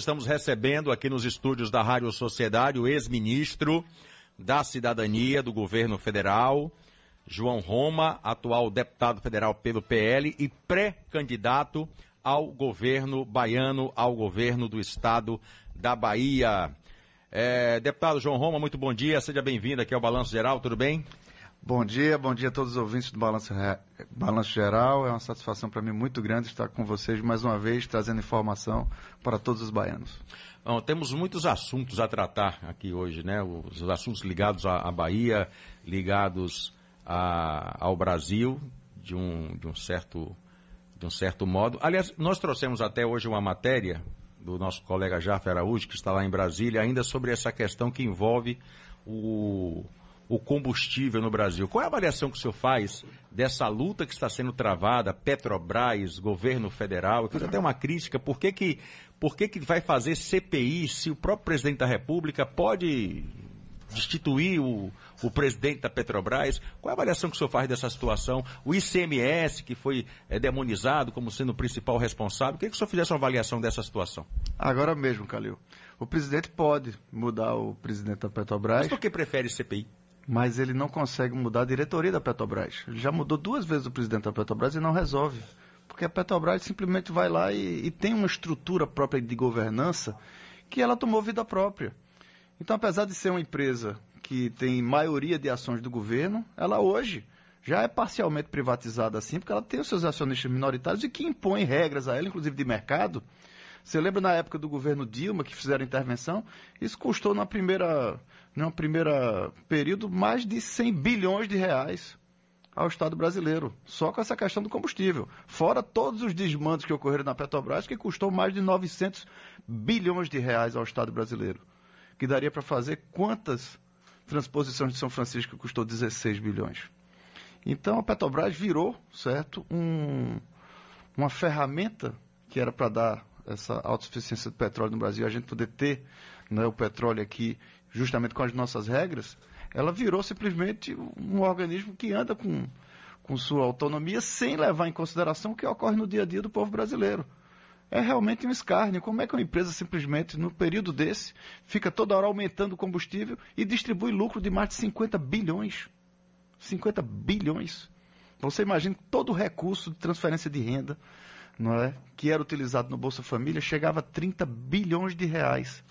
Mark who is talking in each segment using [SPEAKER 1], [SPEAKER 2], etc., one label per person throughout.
[SPEAKER 1] Estamos recebendo aqui nos estúdios da Rádio Sociedade o ex-ministro da Cidadania do governo federal, João Roma, atual deputado federal pelo PL e pré-candidato ao governo baiano, ao governo do estado da Bahia. É, deputado João Roma, muito bom dia, seja bem-vindo aqui ao Balanço Geral, tudo bem?
[SPEAKER 2] Bom dia, bom dia a todos os ouvintes do Balanço, Geral. É uma satisfação para mim muito grande estar com vocês mais uma vez, trazendo informação para todos os baianos.
[SPEAKER 1] Bom, temos muitos assuntos a tratar aqui hoje, né? Os assuntos ligados à, à Bahia, ligados a, ao Brasil, de um, de, um certo, de um certo modo. Aliás, nós trouxemos até hoje uma matéria do nosso colega Jaffer Araújo, que está lá em Brasília, ainda sobre essa questão que envolve o o combustível no Brasil. Qual é a avaliação que o senhor faz dessa luta que está sendo travada, Petrobras, governo federal? Eu fiz até uma crítica, por que que, por que que vai fazer CPI se o próprio presidente da República pode destituir o, o presidente da Petrobras? Qual é a avaliação que o senhor faz dessa situação? O ICMS, que foi é, demonizado como sendo o principal responsável, queria que o senhor fizesse uma avaliação dessa situação.
[SPEAKER 2] Agora mesmo, Calil. O presidente pode mudar o presidente da Petrobras.
[SPEAKER 1] Mas por que prefere CPI?
[SPEAKER 2] Mas ele não consegue mudar a diretoria da Petrobras. Ele já mudou duas vezes o presidente da Petrobras e não resolve. Porque a Petrobras simplesmente vai lá e, e tem uma estrutura própria de governança que ela tomou vida própria. Então, apesar de ser uma empresa que tem maioria de ações do governo, ela hoje já é parcialmente privatizada assim, porque ela tem os seus acionistas minoritários e que impõem regras a ela, inclusive de mercado. Você lembra na época do governo Dilma que fizeram intervenção? Isso custou na primeira no primeiro período, mais de 100 bilhões de reais ao Estado brasileiro, só com essa questão do combustível. Fora todos os desmandos que ocorreram na Petrobras, que custou mais de 900 bilhões de reais ao Estado brasileiro. Que daria para fazer quantas transposições de São Francisco custou 16 bilhões. Então a Petrobras virou, certo, um, uma ferramenta que era para dar essa autossuficiência do petróleo no Brasil, a gente poder ter né, o petróleo aqui justamente com as nossas regras, ela virou simplesmente um organismo que anda com, com sua autonomia sem levar em consideração o que ocorre no dia a dia do povo brasileiro. É realmente um escárnio. Como é que uma empresa simplesmente, no período desse, fica toda hora aumentando o combustível e distribui lucro de mais de 50 bilhões? 50 bilhões. Você imagina todo o recurso de transferência de renda não é, que era utilizado no Bolsa Família chegava a 30 bilhões de reais.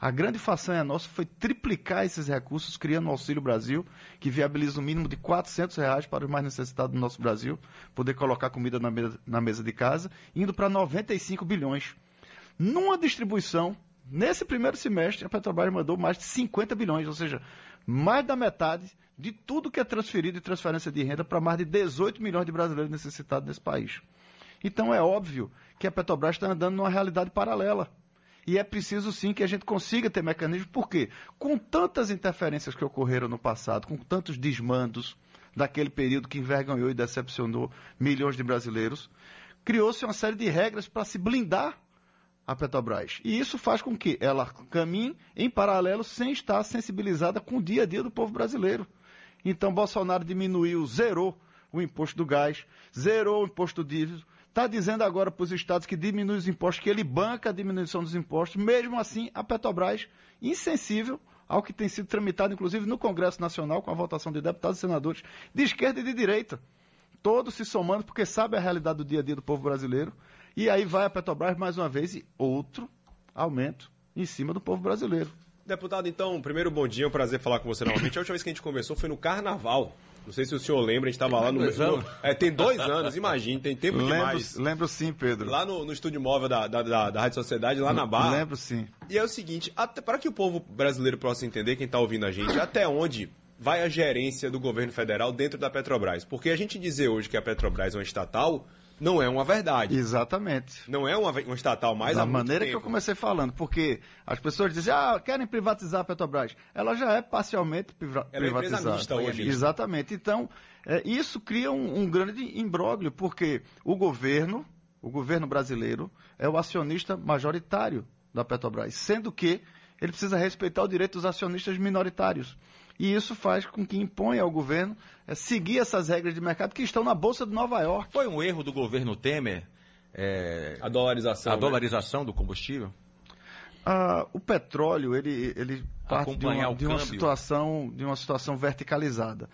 [SPEAKER 2] A grande façanha nossa foi triplicar esses recursos, criando o Auxílio Brasil, que viabiliza um mínimo de 400 reais para os mais necessitados do nosso Brasil, poder colocar comida na mesa, na mesa de casa, indo para 95 bilhões. Numa distribuição, nesse primeiro semestre, a Petrobras mandou mais de 50 bilhões, ou seja, mais da metade de tudo que é transferido de transferência de renda para mais de 18 milhões de brasileiros necessitados nesse país. Então é óbvio que a Petrobras está andando numa realidade paralela. E é preciso sim que a gente consiga ter mecanismos, porque com tantas interferências que ocorreram no passado, com tantos desmandos daquele período que envergonhou e decepcionou milhões de brasileiros, criou-se uma série de regras para se blindar a Petrobras. E isso faz com que ela caminhe em paralelo sem estar sensibilizada com o dia a dia do povo brasileiro. Então Bolsonaro diminuiu, zerou o imposto do gás, zerou o imposto do diesel, está dizendo agora para os estados que diminui os impostos, que ele banca a diminuição dos impostos, mesmo assim a Petrobras, insensível ao que tem sido tramitado, inclusive no Congresso Nacional, com a votação de deputados e senadores de esquerda e de direita, todos se somando, porque sabe a realidade do dia a dia do povo brasileiro, e aí vai a Petrobras mais uma vez e outro aumento em cima do povo brasileiro.
[SPEAKER 3] Deputado, então, primeiro bom dia, é um prazer falar com você novamente. A última vez que a gente conversou foi no Carnaval. Não sei se o senhor lembra, a gente estava lá no, no, É, tem dois anos, imagine, tem tempo lembro, demais.
[SPEAKER 2] Lembro sim, Pedro.
[SPEAKER 3] Lá no, no estúdio móvel da, da, da, da Rádio Sociedade, lá na Barra.
[SPEAKER 2] Lembro sim.
[SPEAKER 3] E é o seguinte, até, para que o povo brasileiro possa entender, quem está ouvindo a gente, até onde vai a gerência do governo federal dentro da Petrobras? Porque a gente dizer hoje que a Petrobras é uma estatal não é uma verdade.
[SPEAKER 2] Exatamente.
[SPEAKER 3] Não é uma, uma estatal mais Da
[SPEAKER 2] maneira
[SPEAKER 3] que
[SPEAKER 2] eu comecei falando, porque as pessoas dizem, ah, querem privatizar a Petrobras. Ela já é parcialmente priva Ela é privatizada. É mista hoje. Exatamente. Então, é, isso cria um, um grande imbróglio, porque o governo, o governo brasileiro, é o acionista majoritário da Petrobras, sendo que ele precisa respeitar o direito dos acionistas minoritários. E isso faz com que imponha ao governo é, seguir essas regras de mercado que estão na Bolsa de Nova York.
[SPEAKER 1] Foi um erro do governo Temer é,
[SPEAKER 3] a dolarização,
[SPEAKER 1] a
[SPEAKER 3] né?
[SPEAKER 1] dolarização do combustível?
[SPEAKER 2] Ah, o petróleo, ele, ele parte de uma, de uma situação, de uma situação verticalizada.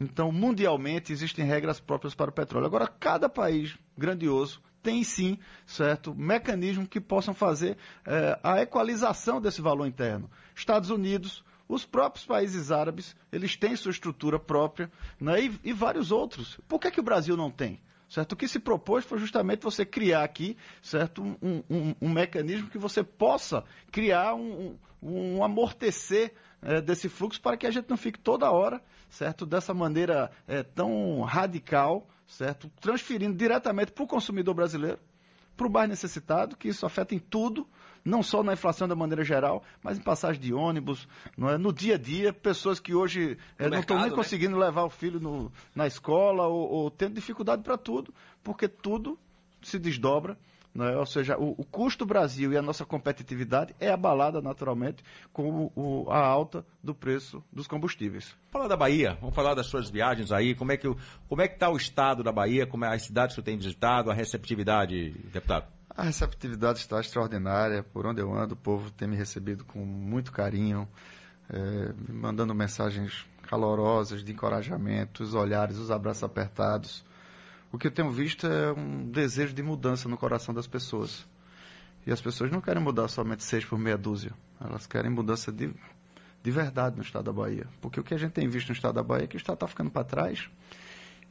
[SPEAKER 2] Então, mundialmente, existem regras próprias para o petróleo. Agora, cada país grandioso tem sim, certo, mecanismos que possam fazer é, a equalização desse valor interno. Estados Unidos, os próprios países árabes, eles têm sua estrutura própria, né, e, e vários outros. Por que, que o Brasil não tem? Certo? O que se propôs foi justamente você criar aqui certo? Um, um, um mecanismo que você possa criar um, um amortecer é, desse fluxo para que a gente não fique toda hora certo? dessa maneira é, tão radical, certo? transferindo diretamente para o consumidor brasileiro, para o mais necessitado, que isso afeta em tudo, não só na inflação da maneira geral, mas em passagem de ônibus, é? no dia a dia, pessoas que hoje é, não estão nem né? conseguindo levar o filho no, na escola ou, ou tendo dificuldade para tudo, porque tudo se desdobra é? Ou seja, o, o, custo Brasil e a nossa competitividade é abalada naturalmente com o, a alta do preço dos combustíveis.
[SPEAKER 1] Falar da Bahia, vamos falar das suas viagens aí, como é que como é que está o estado da Bahia, como é as cidades que você tem visitado, a receptividade, deputado?
[SPEAKER 2] A receptividade está extraordinária. Por onde eu ando, o povo tem me recebido com muito carinho, é, me mandando mensagens calorosas de encorajamento, os olhares, os abraços apertados. O que eu tenho visto é um desejo de mudança no coração das pessoas. E as pessoas não querem mudar somente seis por meia dúzia. Elas querem mudança de, de verdade no estado da Bahia. Porque o que a gente tem visto no estado da Bahia é que o estado está ficando para trás.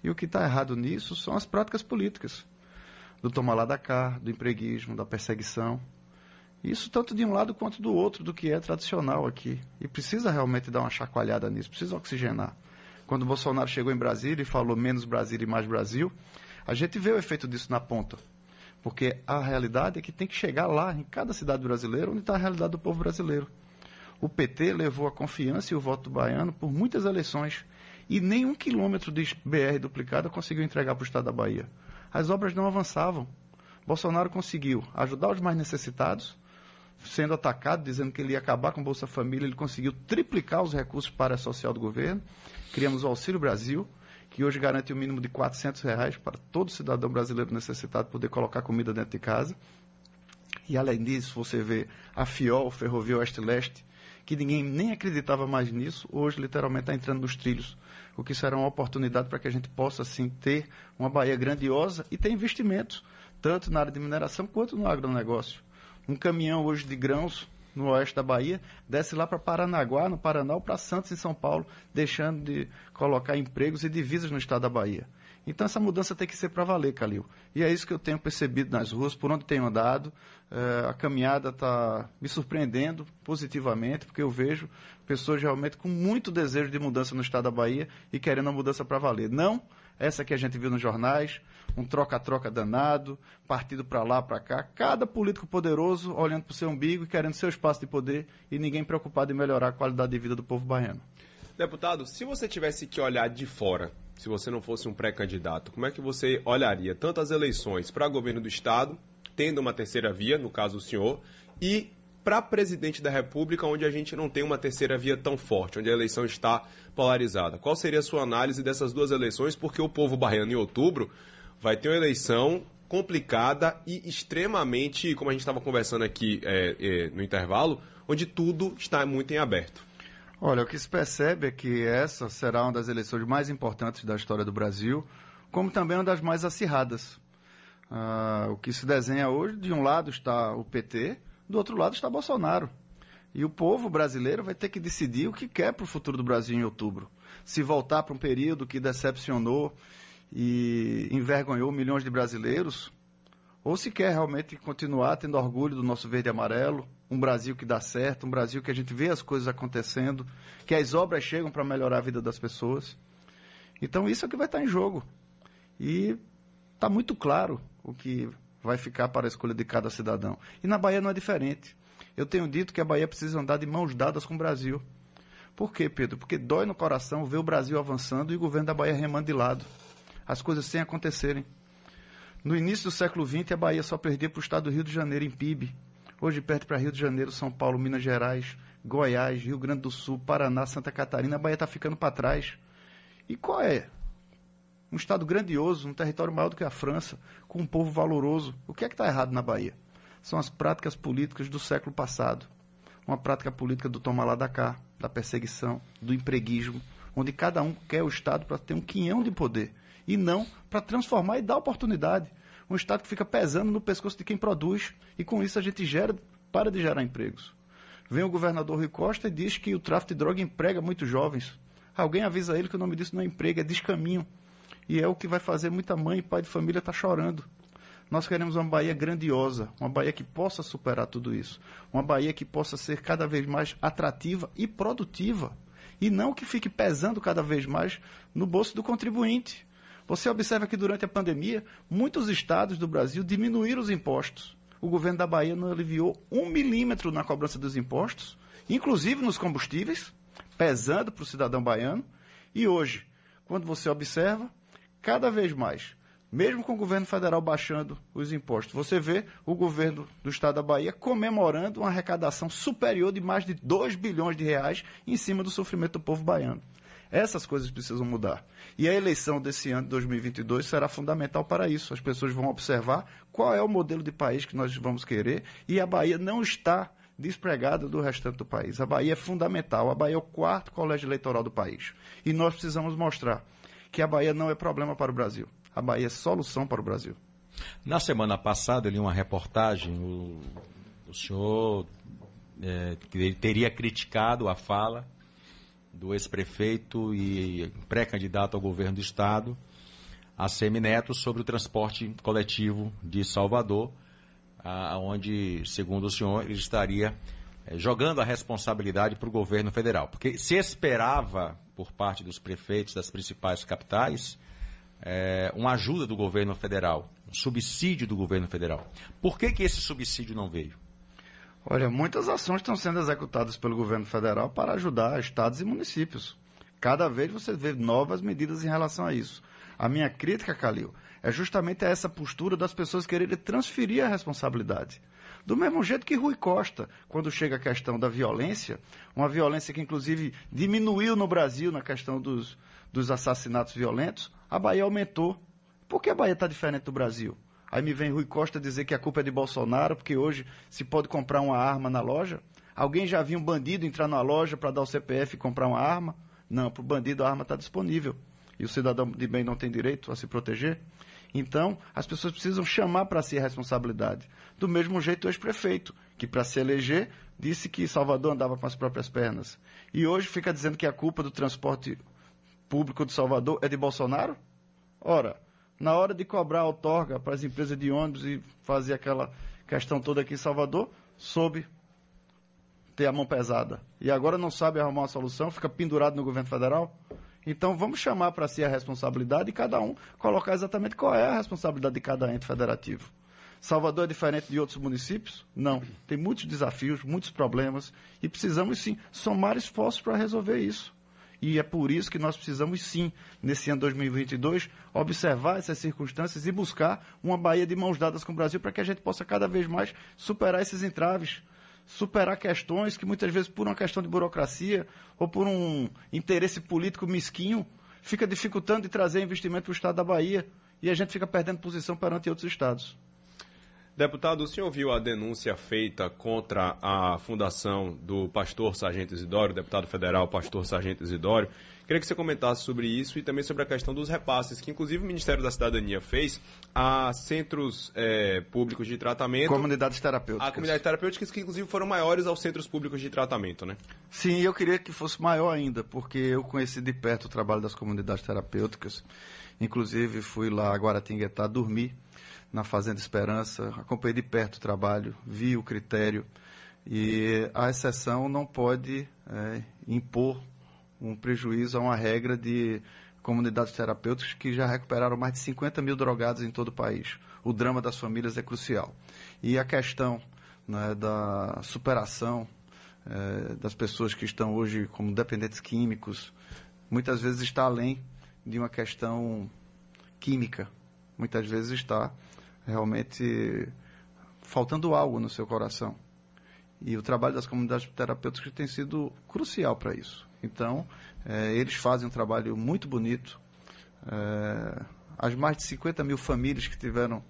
[SPEAKER 2] E o que está errado nisso são as práticas políticas do tomar lá da cá, do empreguismo, da perseguição. Isso tanto de um lado quanto do outro, do que é tradicional aqui. E precisa realmente dar uma chacoalhada nisso, precisa oxigenar. Quando o Bolsonaro chegou em Brasília e falou menos Brasília e mais Brasil, a gente vê o efeito disso na ponta. Porque a realidade é que tem que chegar lá, em cada cidade brasileira, onde está a realidade do povo brasileiro. O PT levou a confiança e o voto baiano por muitas eleições. E nem um quilômetro de BR duplicada conseguiu entregar para o estado da Bahia as obras não avançavam. Bolsonaro conseguiu ajudar os mais necessitados, sendo atacado, dizendo que ele ia acabar com o Bolsa Família, ele conseguiu triplicar os recursos para a social do governo. Criamos o Auxílio Brasil, que hoje garante o um mínimo de R$ reais para todo cidadão brasileiro necessitado poder colocar comida dentro de casa. E além disso, você vê a FIOL, Ferrovia Oeste-Leste, que ninguém nem acreditava mais nisso, hoje literalmente está entrando nos trilhos o que será uma oportunidade para que a gente possa, sim, ter uma Bahia grandiosa e ter investimentos, tanto na área de mineração quanto no agronegócio. Um caminhão hoje de grãos no oeste da Bahia, desce lá para Paranaguá, no Paraná, ou para Santos, em São Paulo, deixando de colocar empregos e divisas no estado da Bahia. Então essa mudança tem que ser para valer, Calil. E é isso que eu tenho percebido nas ruas, por onde tenho andado. É, a caminhada está me surpreendendo positivamente, porque eu vejo pessoas realmente com muito desejo de mudança no estado da Bahia e querendo a mudança para valer. Não essa que a gente viu nos jornais, um troca-troca danado, partido para lá, para cá, cada político poderoso olhando para o seu umbigo e querendo seu espaço de poder e ninguém preocupado em melhorar a qualidade de vida do povo baiano.
[SPEAKER 3] Deputado, se você tivesse que olhar de fora se você não fosse um pré-candidato, como é que você olharia tanto as eleições para governo do Estado, tendo uma terceira via, no caso o senhor, e para presidente da República, onde a gente não tem uma terceira via tão forte, onde a eleição está polarizada? Qual seria a sua análise dessas duas eleições? Porque o povo baiano, em outubro, vai ter uma eleição complicada e extremamente, como a gente estava conversando aqui é, é, no intervalo, onde tudo está muito em aberto.
[SPEAKER 2] Olha, o que se percebe é que essa será uma das eleições mais importantes da história do Brasil, como também uma das mais acirradas. Ah, o que se desenha hoje, de um lado está o PT, do outro lado está Bolsonaro. E o povo brasileiro vai ter que decidir o que quer para o futuro do Brasil em outubro. Se voltar para um período que decepcionou e envergonhou milhões de brasileiros, ou se quer realmente continuar tendo orgulho do nosso verde e amarelo, um Brasil que dá certo, um Brasil que a gente vê as coisas acontecendo, que as obras chegam para melhorar a vida das pessoas. Então isso é o que vai estar em jogo. E está muito claro o que vai ficar para a escolha de cada cidadão. E na Bahia não é diferente. Eu tenho dito que a Bahia precisa andar de mãos dadas com o Brasil. Por quê, Pedro? Porque dói no coração ver o Brasil avançando e o governo da Bahia remando de lado. As coisas sem acontecerem. No início do século XX, a Bahia só perdia para o estado do Rio de Janeiro em PIB. Hoje perde para Rio de Janeiro, São Paulo, Minas Gerais, Goiás, Rio Grande do Sul, Paraná, Santa Catarina. A Bahia está ficando para trás. E qual é? Um estado grandioso, um território maior do que a França, com um povo valoroso. O que é que está errado na Bahia? são as práticas políticas do século passado. Uma prática política do tomar lá da cá, da perseguição, do empreguismo, onde cada um quer o Estado para ter um quinhão de poder e não para transformar e dar oportunidade. Um Estado que fica pesando no pescoço de quem produz e com isso a gente gera, para de gerar empregos. Vem o governador Rui Costa e diz que o tráfico de droga emprega muitos jovens. Alguém avisa ele que o nome disso não é emprego, é descaminho. E é o que vai fazer muita mãe e pai de família estar tá chorando. Nós queremos uma Bahia grandiosa, uma Bahia que possa superar tudo isso, uma Bahia que possa ser cada vez mais atrativa e produtiva, e não que fique pesando cada vez mais no bolso do contribuinte. Você observa que durante a pandemia, muitos estados do Brasil diminuíram os impostos. O governo da Bahia não aliviou um milímetro na cobrança dos impostos, inclusive nos combustíveis, pesando para o cidadão baiano. E hoje, quando você observa, cada vez mais mesmo com o governo federal baixando os impostos. Você vê o governo do estado da Bahia comemorando uma arrecadação superior de mais de 2 bilhões de reais em cima do sofrimento do povo baiano. Essas coisas precisam mudar. E a eleição desse ano de 2022 será fundamental para isso. As pessoas vão observar qual é o modelo de país que nós vamos querer e a Bahia não está despregada do restante do país. A Bahia é fundamental. A Bahia é o quarto colégio eleitoral do país. E nós precisamos mostrar que a Bahia não é problema para o Brasil a Bahia é solução para o Brasil.
[SPEAKER 1] Na semana passada, eu li uma reportagem, o, o senhor é, teria criticado a fala do ex-prefeito e pré-candidato ao governo do Estado, a Semineto, sobre o transporte coletivo de Salvador, onde, segundo o senhor, ele estaria é, jogando a responsabilidade para o governo federal. Porque se esperava, por parte dos prefeitos das principais capitais, é, uma ajuda do governo federal, um subsídio do governo federal. Por que, que esse subsídio não veio?
[SPEAKER 2] Olha, muitas ações estão sendo executadas pelo governo federal para ajudar estados e municípios. Cada vez você vê novas medidas em relação a isso. A minha crítica, Calil, é justamente essa postura das pessoas quererem transferir a responsabilidade. Do mesmo jeito que Rui Costa, quando chega a questão da violência, uma violência que inclusive diminuiu no Brasil na questão dos, dos assassinatos violentos, a Bahia aumentou. Por que a Bahia está diferente do Brasil? Aí me vem Rui Costa dizer que a culpa é de Bolsonaro, porque hoje se pode comprar uma arma na loja. Alguém já viu um bandido entrar na loja para dar o CPF e comprar uma arma? Não, para o bandido a arma está disponível. E o cidadão de bem não tem direito a se proteger? Então, as pessoas precisam chamar para si a responsabilidade. Do mesmo jeito o ex-prefeito, que para se eleger disse que Salvador andava com as próprias pernas. E hoje fica dizendo que a culpa do transporte público de Salvador é de Bolsonaro? Ora, na hora de cobrar a outorga para as empresas de ônibus e fazer aquela questão toda aqui em Salvador, soube ter a mão pesada. E agora não sabe arrumar uma solução, fica pendurado no governo federal? Então vamos chamar para si a responsabilidade e cada um colocar exatamente qual é a responsabilidade de cada ente federativo. Salvador é diferente de outros municípios? Não. Tem muitos desafios, muitos problemas e precisamos sim somar esforços para resolver isso. E é por isso que nós precisamos, sim, nesse ano 2022, observar essas circunstâncias e buscar uma Bahia de mãos dadas com o Brasil para que a gente possa cada vez mais superar esses entraves, superar questões que muitas vezes, por uma questão de burocracia ou por um interesse político mesquinho, fica dificultando de trazer investimento para o Estado da Bahia e a gente fica perdendo posição perante outros estados.
[SPEAKER 3] Deputado, o senhor viu a denúncia feita contra a fundação do pastor Sargento Isidório, deputado federal pastor Sargento Isidório. Queria que você comentasse sobre isso e também sobre a questão dos repasses, que inclusive o Ministério da Cidadania fez a centros é, públicos de tratamento.
[SPEAKER 2] Comunidades terapêuticas.
[SPEAKER 3] A comunidades terapêuticas que inclusive foram maiores aos centros públicos de tratamento, né?
[SPEAKER 2] Sim, eu queria que fosse maior ainda, porque eu conheci de perto o trabalho das comunidades terapêuticas. Inclusive fui lá a Guaratinguetá dormir na Fazenda Esperança, acompanhei de perto o trabalho, vi o critério e a exceção não pode é, impor um prejuízo a uma regra de comunidades terapêuticas que já recuperaram mais de 50 mil drogados em todo o país. O drama das famílias é crucial. E a questão né, da superação é, das pessoas que estão hoje como dependentes químicos, muitas vezes está além de uma questão química. Muitas vezes está realmente faltando algo no seu coração. E o trabalho das comunidades terapêuticas tem sido crucial para isso. Então, é, eles fazem um trabalho muito bonito. É, as mais de 50 mil famílias que tiveram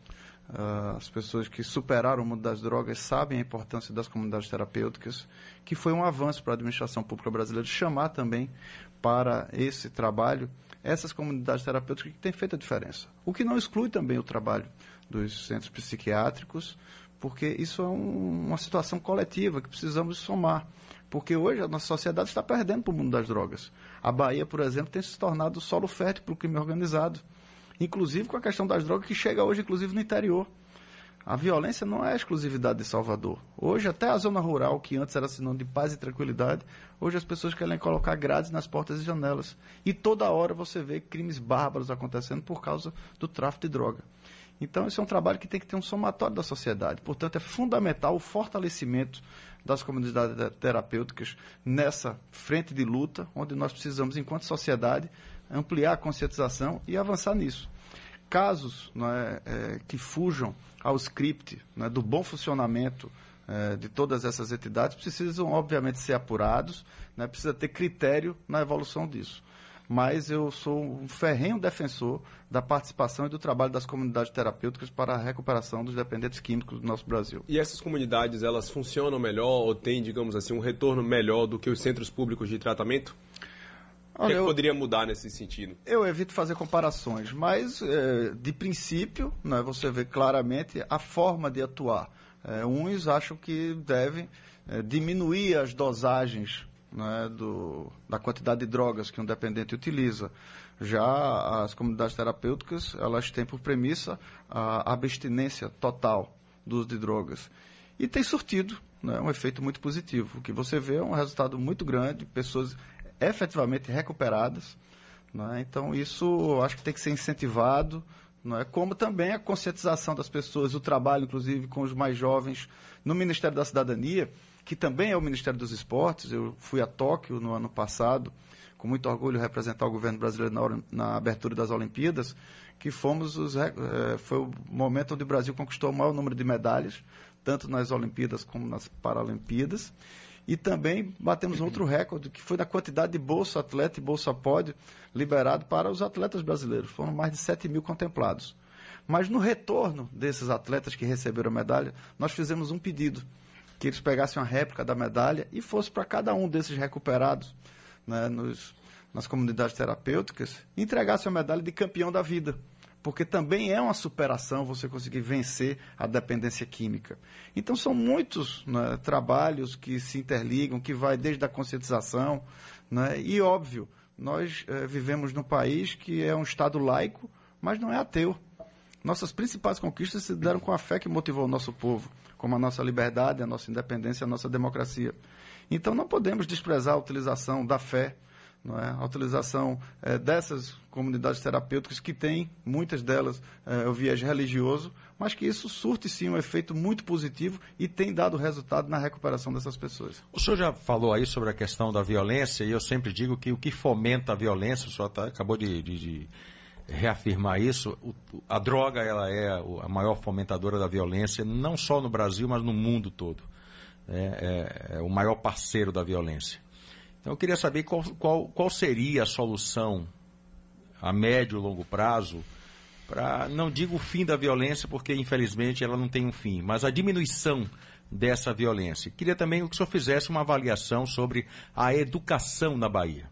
[SPEAKER 2] Uh, as pessoas que superaram o mundo das drogas sabem a importância das comunidades terapêuticas, que foi um avanço para a administração pública brasileira chamar também para esse trabalho essas comunidades terapêuticas que têm feito a diferença. O que não exclui também o trabalho dos centros psiquiátricos, porque isso é um, uma situação coletiva que precisamos somar. Porque hoje a nossa sociedade está perdendo para o mundo das drogas. A Bahia, por exemplo, tem se tornado solo fértil para o crime organizado inclusive com a questão das drogas que chega hoje, inclusive, no interior. A violência não é exclusividade de Salvador. Hoje, até a zona rural, que antes era sinônimo de paz e tranquilidade, hoje as pessoas querem colocar grades nas portas e janelas. E toda hora você vê crimes bárbaros acontecendo por causa do tráfico de droga. Então, esse é um trabalho que tem que ter um somatório da sociedade. Portanto, é fundamental o fortalecimento das comunidades terapêuticas nessa frente de luta, onde nós precisamos, enquanto sociedade, ampliar a conscientização e avançar nisso. Casos é, é, que fujam ao script é, do bom funcionamento é, de todas essas entidades precisam, obviamente, ser apurados, né, precisa ter critério na evolução disso. Mas eu sou um ferrenho defensor da participação e do trabalho das comunidades terapêuticas para a recuperação dos dependentes químicos do nosso Brasil.
[SPEAKER 3] E essas comunidades, elas funcionam melhor ou têm, digamos assim, um retorno melhor do que os centros públicos de tratamento? O que, é que, poderia mudar nesse sentido?
[SPEAKER 2] Eu evito fazer comparações, mas é, de princípio, né, você vê claramente a forma de atuar. É, uns acham que devem é, diminuir as dosagens né, do, da quantidade de drogas que um dependente utiliza. Já as comunidades terapêuticas, elas têm por premissa a abstinência total do uso de drogas. E tem surtido né, um efeito muito positivo. O que você vê é um resultado muito grande, pessoas efetivamente recuperadas. É? Então, isso acho que tem que ser incentivado, é? como também a conscientização das pessoas, o trabalho, inclusive, com os mais jovens no Ministério da Cidadania, que também é o Ministério dos Esportes. Eu fui a Tóquio no ano passado, com muito orgulho, representar o governo brasileiro na, na abertura das Olimpíadas, que fomos os, é, foi o momento onde o Brasil conquistou o maior número de medalhas, tanto nas Olimpíadas como nas Paralimpíadas. E também batemos outro recorde, que foi da quantidade de bolsa atleta e bolsa pódio liberado para os atletas brasileiros. Foram mais de 7 mil contemplados. Mas no retorno desses atletas que receberam a medalha, nós fizemos um pedido, que eles pegassem uma réplica da medalha e fosse para cada um desses recuperados né, nos, nas comunidades terapêuticas, e entregassem a medalha de campeão da vida porque também é uma superação você conseguir vencer a dependência química. Então são muitos né, trabalhos que se interligam, que vai desde a conscientização, né, e óbvio, nós é, vivemos num país que é um Estado laico, mas não é ateu. Nossas principais conquistas se deram com a fé que motivou o nosso povo, como a nossa liberdade, a nossa independência, a nossa democracia. Então não podemos desprezar a utilização da fé, não é? a utilização é, dessas comunidades terapêuticas que têm, muitas delas, é, o viés religioso, mas que isso surte sim um efeito muito positivo e tem dado resultado na recuperação dessas pessoas.
[SPEAKER 1] O senhor já falou aí sobre a questão da violência e eu sempre digo que o que fomenta a violência, o senhor tá, acabou de, de, de reafirmar isso, a droga ela é a maior fomentadora da violência, não só no Brasil, mas no mundo todo. é, é, é o maior parceiro da violência. Então eu queria saber qual, qual, qual seria a solução a médio e longo prazo para, não digo o fim da violência, porque infelizmente ela não tem um fim, mas a diminuição dessa violência. Queria também que o senhor fizesse uma avaliação sobre a educação na Bahia.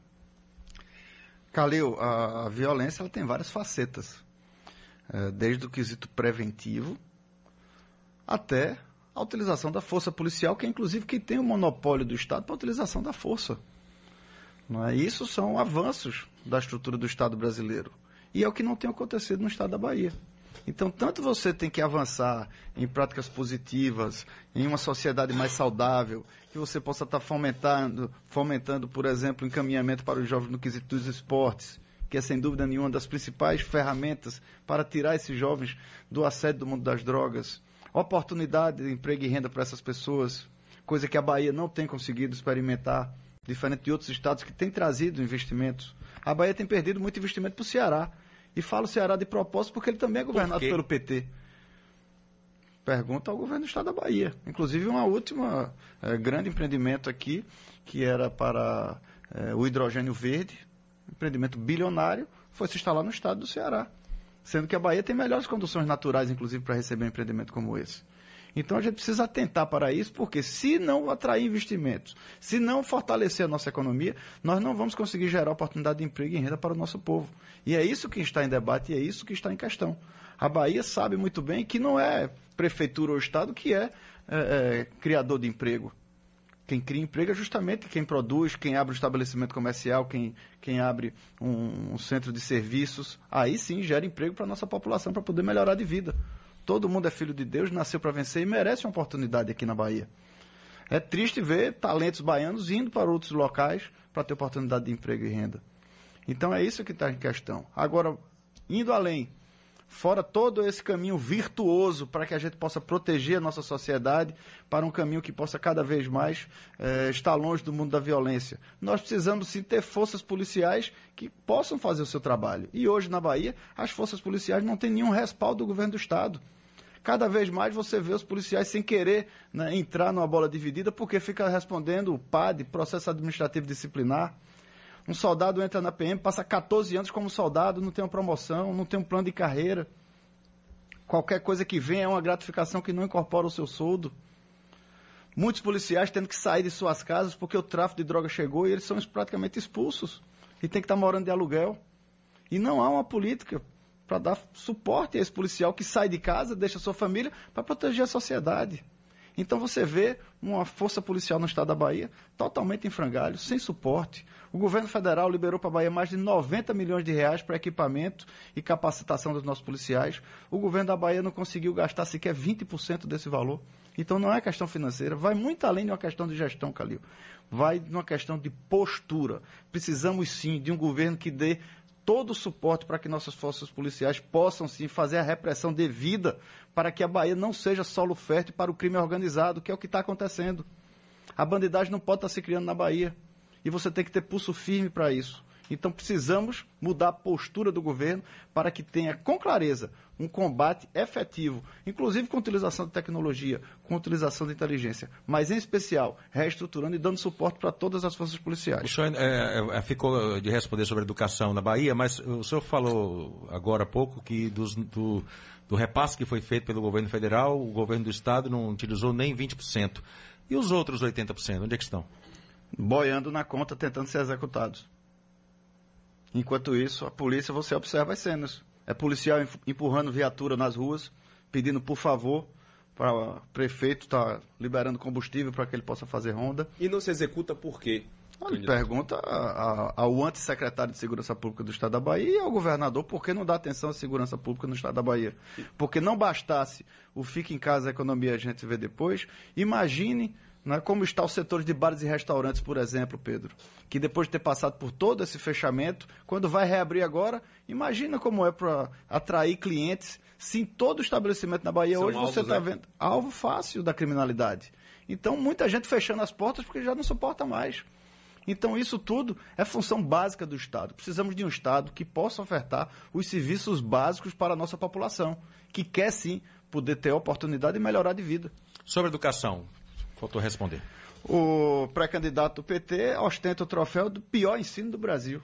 [SPEAKER 2] Calil, a, a violência ela tem várias facetas, é, desde o quesito preventivo até a utilização da força policial, que é inclusive quem tem o monopólio do Estado para a utilização da força. É? Isso são avanços da estrutura do Estado brasileiro. E é o que não tem acontecido no Estado da Bahia. Então, tanto você tem que avançar em práticas positivas, em uma sociedade mais saudável, que você possa estar fomentando, fomentando, por exemplo, encaminhamento para os jovens no quesito dos esportes, que é sem dúvida nenhuma uma das principais ferramentas para tirar esses jovens do assédio do mundo das drogas, oportunidade de emprego e renda para essas pessoas, coisa que a Bahia não tem conseguido experimentar diferente de outros estados que têm trazido investimentos. A Bahia tem perdido muito investimento para o Ceará. E falo Ceará de propósito porque ele também é governado pelo PT. Pergunta ao governo do estado da Bahia. Inclusive, uma última é, grande empreendimento aqui, que era para é, o hidrogênio verde, empreendimento bilionário, foi se instalar no estado do Ceará. sendo que a Bahia tem melhores condições naturais, inclusive, para receber um empreendimento como esse. Então a gente precisa atentar para isso, porque se não atrair investimentos, se não fortalecer a nossa economia, nós não vamos conseguir gerar oportunidade de emprego e renda para o nosso povo. E é isso que está em debate e é isso que está em questão. A Bahia sabe muito bem que não é prefeitura ou Estado que é, é, é criador de emprego. Quem cria emprego é justamente quem produz, quem abre um estabelecimento comercial, quem, quem abre um, um centro de serviços. Aí sim gera emprego para a nossa população, para poder melhorar de vida. Todo mundo é filho de Deus, nasceu para vencer e merece uma oportunidade aqui na Bahia. É triste ver talentos baianos indo para outros locais para ter oportunidade de emprego e renda. Então é isso que está em questão. Agora, indo além, fora todo esse caminho virtuoso para que a gente possa proteger a nossa sociedade para um caminho que possa cada vez mais eh, estar longe do mundo da violência. Nós precisamos sim ter forças policiais que possam fazer o seu trabalho. E hoje na Bahia, as forças policiais não têm nenhum respaldo do governo do Estado. Cada vez mais você vê os policiais sem querer né, entrar numa bola dividida porque fica respondendo o PAD, processo administrativo disciplinar. Um soldado entra na PM, passa 14 anos como soldado, não tem uma promoção, não tem um plano de carreira. Qualquer coisa que vem é uma gratificação que não incorpora o seu soldo. Muitos policiais tendo que sair de suas casas porque o tráfico de droga chegou e eles são praticamente expulsos. E tem que estar morando de aluguel. E não há uma política para dar suporte a esse policial que sai de casa, deixa sua família para proteger a sociedade. Então você vê uma força policial no estado da Bahia totalmente em frangalho, sem suporte. O governo federal liberou para a Bahia mais de 90 milhões de reais para equipamento e capacitação dos nossos policiais. O governo da Bahia não conseguiu gastar sequer 20% desse valor. Então não é questão financeira, vai muito além de uma questão de gestão, Calil. Vai de uma questão de postura. Precisamos sim de um governo que dê todo o suporte para que nossas forças policiais possam sim fazer a repressão devida para que a Bahia não seja solo fértil para o crime organizado, que é o que está acontecendo. A bandidagem não pode estar tá se criando na Bahia. E você tem que ter pulso firme para isso. Então precisamos mudar a postura do governo para que tenha com clareza um combate efetivo, inclusive com utilização de tecnologia, com utilização de inteligência, mas em especial reestruturando e dando suporte para todas as forças policiais.
[SPEAKER 1] O senhor é, é, ficou de responder sobre a educação na Bahia, mas o senhor falou agora há pouco que dos, do, do repasse que foi feito pelo governo federal, o governo do estado não utilizou nem 20%. E os outros 80%, onde é que estão?
[SPEAKER 2] Boiando na conta, tentando ser executados. Enquanto isso, a polícia, você observa as cenas. É policial empurrando viatura nas ruas, pedindo por favor para o prefeito estar tá liberando combustível para que ele possa fazer ronda.
[SPEAKER 3] E não se executa por quê?
[SPEAKER 2] Ele pergunta ao antissecretário de Segurança Pública do Estado da Bahia e ao governador por que não dá atenção à segurança pública no Estado da Bahia. Porque não bastasse o fique em casa, a economia a gente vê depois. Imagine né? Como está o setor de bares e restaurantes, por exemplo, Pedro, que depois de ter passado por todo esse fechamento, quando vai reabrir agora, imagina como é para atrair clientes. Sim, todo estabelecimento na Bahia São hoje alvos, você está né? vendo alvo fácil da criminalidade. Então, muita gente fechando as portas porque já não suporta mais. Então, isso tudo é função básica do Estado. Precisamos de um Estado que possa ofertar os serviços básicos para a nossa população, que quer sim poder ter oportunidade de melhorar de vida.
[SPEAKER 1] Sobre educação, Faltou responder.
[SPEAKER 2] O pré-candidato do PT ostenta o troféu do pior ensino do Brasil.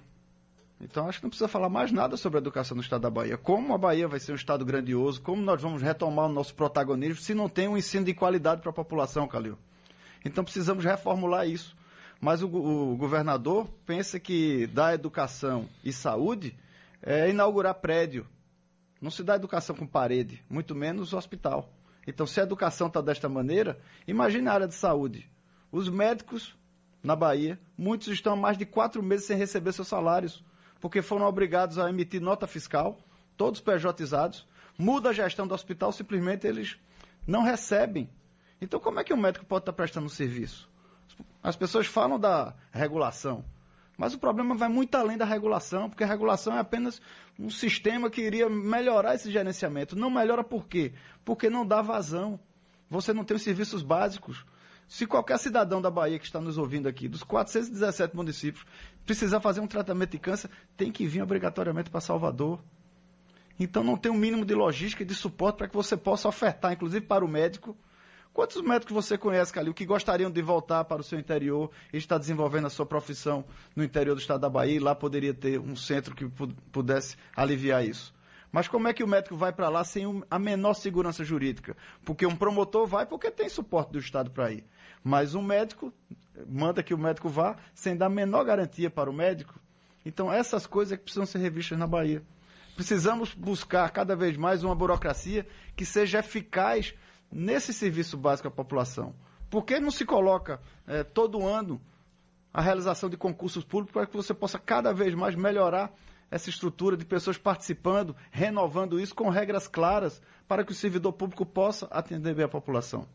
[SPEAKER 2] Então acho que não precisa falar mais nada sobre a educação no estado da Bahia. Como a Bahia vai ser um estado grandioso, como nós vamos retomar o nosso protagonismo se não tem um ensino de qualidade para a população, Calil. Então precisamos reformular isso. Mas o, o, governador pensa que dar educação e saúde é inaugurar prédio. Não se dá educação com parede, muito menos hospital. Então, se a educação está desta maneira, imagine a área de saúde. Os médicos na Bahia, muitos estão há mais de quatro meses sem receber seus salários, porque foram obrigados a emitir nota fiscal, todos pejotizados, muda a gestão do hospital, simplesmente eles não recebem. Então, como é que um médico pode estar prestando um serviço? As pessoas falam da regulação, mas o problema vai muito além da regulação, porque a regulação é apenas um sistema que iria melhorar esse gerenciamento. Não melhora por quê? Porque não dá vazão. Você não tem os serviços básicos. Se qualquer cidadão da Bahia que está nos ouvindo aqui, dos 417 municípios, precisar fazer um tratamento de câncer, tem que vir obrigatoriamente para Salvador. Então não tem um mínimo de logística e de suporte para que você possa ofertar, inclusive para o médico, Quantos médicos você conhece, Calil, que gostariam de voltar para o seu interior e estar desenvolvendo a sua profissão no interior do estado da Bahia e lá poderia ter um centro que pudesse aliviar isso? Mas como é que o médico vai para lá sem a menor segurança jurídica? Porque um promotor vai porque tem suporte do Estado para ir. Mas um médico manda que o médico vá sem dar a menor garantia para o médico. Então essas coisas é que precisam ser revistas na Bahia. Precisamos buscar cada vez mais uma burocracia que seja eficaz nesse serviço básico à população. Por que não se coloca é, todo ano a realização de concursos públicos para que você possa cada vez mais melhorar essa estrutura de pessoas participando, renovando isso com regras claras para que o servidor público possa atender bem a população?